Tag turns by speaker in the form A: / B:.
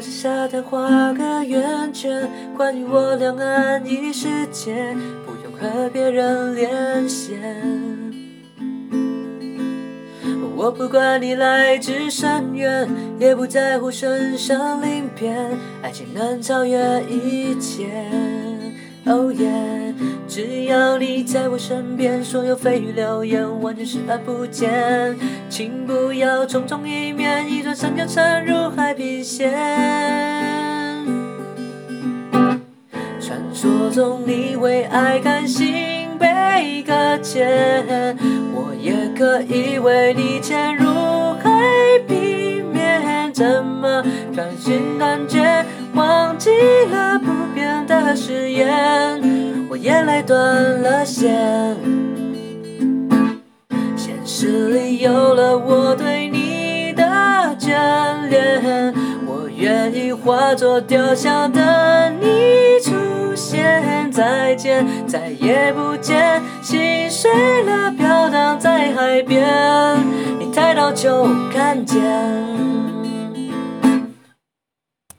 A: 着沙滩画个圆圈，关于我俩安逸世界，不用和别人连线。我不管你来自深渊，也不在乎身上鳞片，爱情能超越一切。Oh yeah，只要你在我身边，所有蜚语流言完全视而不见。请不要匆匆一面，一转身就沉入海平线。传说中你为爱甘心被搁浅。我也可以为你潜入海平面，怎么专心感觉忘记了不变的誓言？我眼泪断了线，现实里有了我对你的眷恋，我愿意化作雕像等你出现。再见，再也不见，心碎了飘荡在海边，你抬头就看见。